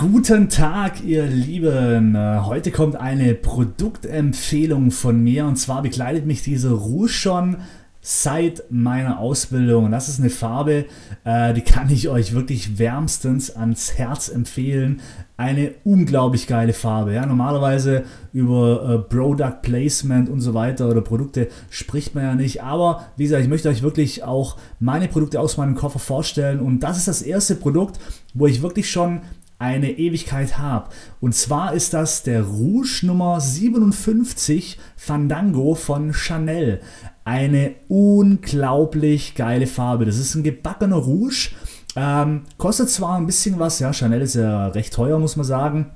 Guten Tag, ihr Lieben. Heute kommt eine Produktempfehlung von mir und zwar begleitet mich diese Rouge schon seit meiner Ausbildung. Das ist eine Farbe, äh, die kann ich euch wirklich wärmstens ans Herz empfehlen. Eine unglaublich geile Farbe. Ja, normalerweise über äh, Product Placement und so weiter oder Produkte spricht man ja nicht. Aber wie gesagt, ich möchte euch wirklich auch meine Produkte aus meinem Koffer vorstellen. Und das ist das erste Produkt, wo ich wirklich schon eine Ewigkeit habe. Und zwar ist das der Rouge Nummer 57 Fandango von Chanel. Eine unglaublich geile Farbe. Das ist ein gebackener Rouge. Ähm, kostet zwar ein bisschen was, ja, Chanel ist ja recht teuer, muss man sagen.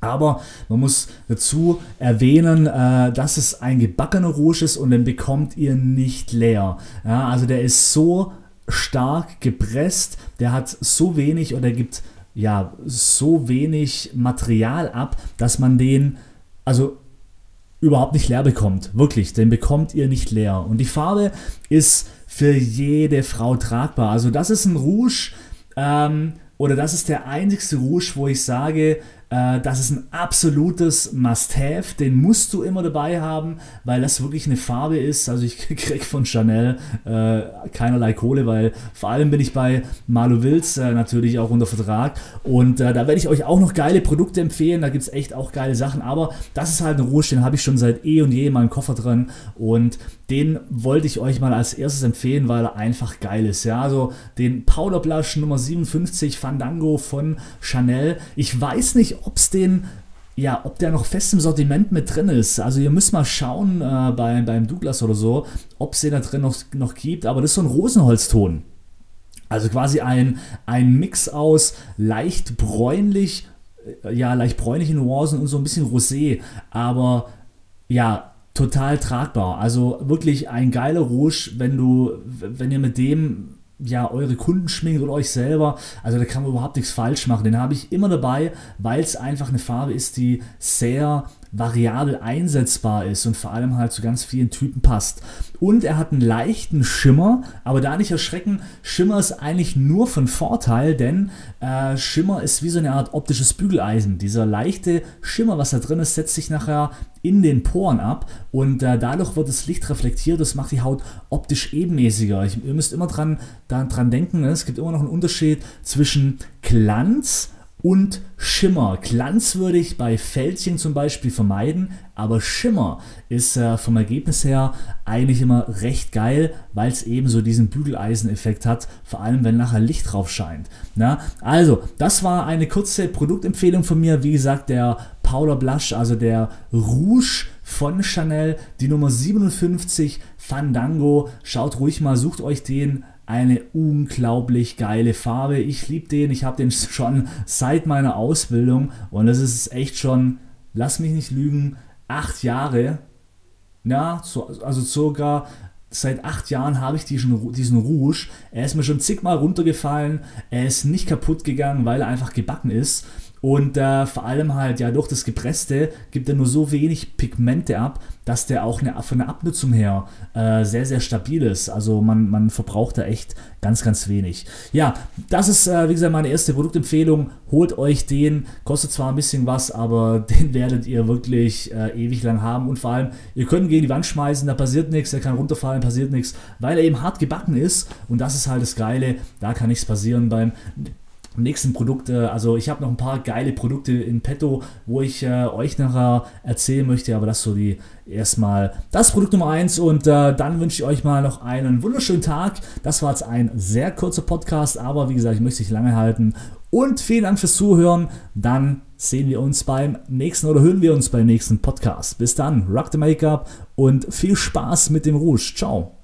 Aber man muss dazu erwähnen, äh, dass es ein gebackener Rouge ist und den bekommt ihr nicht leer. Ja, also der ist so stark gepresst, der hat so wenig oder gibt ja so wenig Material ab, dass man den, also überhaupt nicht leer bekommt. Wirklich, den bekommt ihr nicht leer. Und die Farbe ist für jede Frau tragbar. Also das ist ein Rouge, ähm, oder das ist der einzigste Rouge, wo ich sage, das ist ein absolutes Must-Have. Den musst du immer dabei haben, weil das wirklich eine Farbe ist. Also ich krieg von Chanel äh, keinerlei Kohle, weil vor allem bin ich bei Malu Wills äh, natürlich auch unter Vertrag. Und äh, da werde ich euch auch noch geile Produkte empfehlen. Da gibt es echt auch geile Sachen. Aber das ist halt ein den habe ich schon seit eh und je in meinem Koffer drin. Und den wollte ich euch mal als erstes empfehlen, weil er einfach geil ist. Ja, also den Powder Blush Nummer 57 Fandango von Chanel. Ich weiß nicht, ob es den ja, ob der noch fest im Sortiment mit drin ist. Also ihr müsst mal schauen äh, bei, beim Douglas oder so, ob es den da drin noch, noch gibt. Aber das ist so ein Rosenholzton. Also quasi ein, ein Mix aus leicht bräunlich, äh, ja, leicht bräunlichen Nuancen und so ein bisschen Rosé. Aber ja, total tragbar. Also wirklich ein geiler Rouge, wenn du, wenn ihr mit dem ja, eure Kunden schminkt oder euch selber. Also da kann man überhaupt nichts falsch machen. Den habe ich immer dabei, weil es einfach eine Farbe ist, die sehr variabel einsetzbar ist und vor allem halt zu ganz vielen Typen passt. Und er hat einen leichten Schimmer, aber da nicht erschrecken, Schimmer ist eigentlich nur von Vorteil, denn äh, Schimmer ist wie so eine Art optisches Bügeleisen. Dieser leichte Schimmer, was da drin ist, setzt sich nachher in den Poren ab und äh, dadurch wird das Licht reflektiert, das macht die Haut optisch ebenmäßiger. Ich, ihr müsst immer dran, dran denken, ne? es gibt immer noch einen Unterschied zwischen Glanz und Schimmer. Glanz würde ich bei Fältchen zum Beispiel vermeiden, aber Schimmer ist äh, vom Ergebnis her eigentlich immer recht geil, weil es eben so diesen Bügeleiseneffekt hat, vor allem wenn nachher Licht drauf scheint. Na? Also, das war eine kurze Produktempfehlung von mir. Wie gesagt, der Powder Blush, also der Rouge von Chanel, die Nummer 57 Fandango. Schaut ruhig mal, sucht euch den eine unglaublich geile Farbe. Ich liebe den, ich habe den schon seit meiner Ausbildung und das ist echt schon, lass mich nicht lügen, acht Jahre. Ja, so, also sogar seit acht Jahren habe ich diesen, diesen Rouge. Er ist mir schon zigmal runtergefallen. Er ist nicht kaputt gegangen, weil er einfach gebacken ist. Und äh, vor allem halt, ja, durch das Gepresste gibt er nur so wenig Pigmente ab, dass der auch eine, von der Abnutzung her äh, sehr, sehr stabil ist. Also man, man verbraucht da echt ganz, ganz wenig. Ja, das ist, äh, wie gesagt, meine erste Produktempfehlung. Holt euch den. Kostet zwar ein bisschen was, aber den werdet ihr wirklich äh, ewig lang haben. Und vor allem, ihr könnt gegen die Wand schmeißen, da passiert nichts, der kann runterfallen, passiert nichts, weil er eben hart gebacken ist. Und das ist halt das Geile, da kann nichts passieren beim nächsten Produkte. Also ich habe noch ein paar geile Produkte in petto, wo ich äh, euch nachher erzählen möchte, aber das so die erstmal das Produkt Nummer 1 und äh, dann wünsche ich euch mal noch einen wunderschönen Tag. Das war jetzt ein sehr kurzer Podcast, aber wie gesagt, ich möchte nicht lange halten und vielen Dank fürs Zuhören. Dann sehen wir uns beim nächsten oder hören wir uns beim nächsten Podcast. Bis dann, rock the Make-up und viel Spaß mit dem Rouge. Ciao.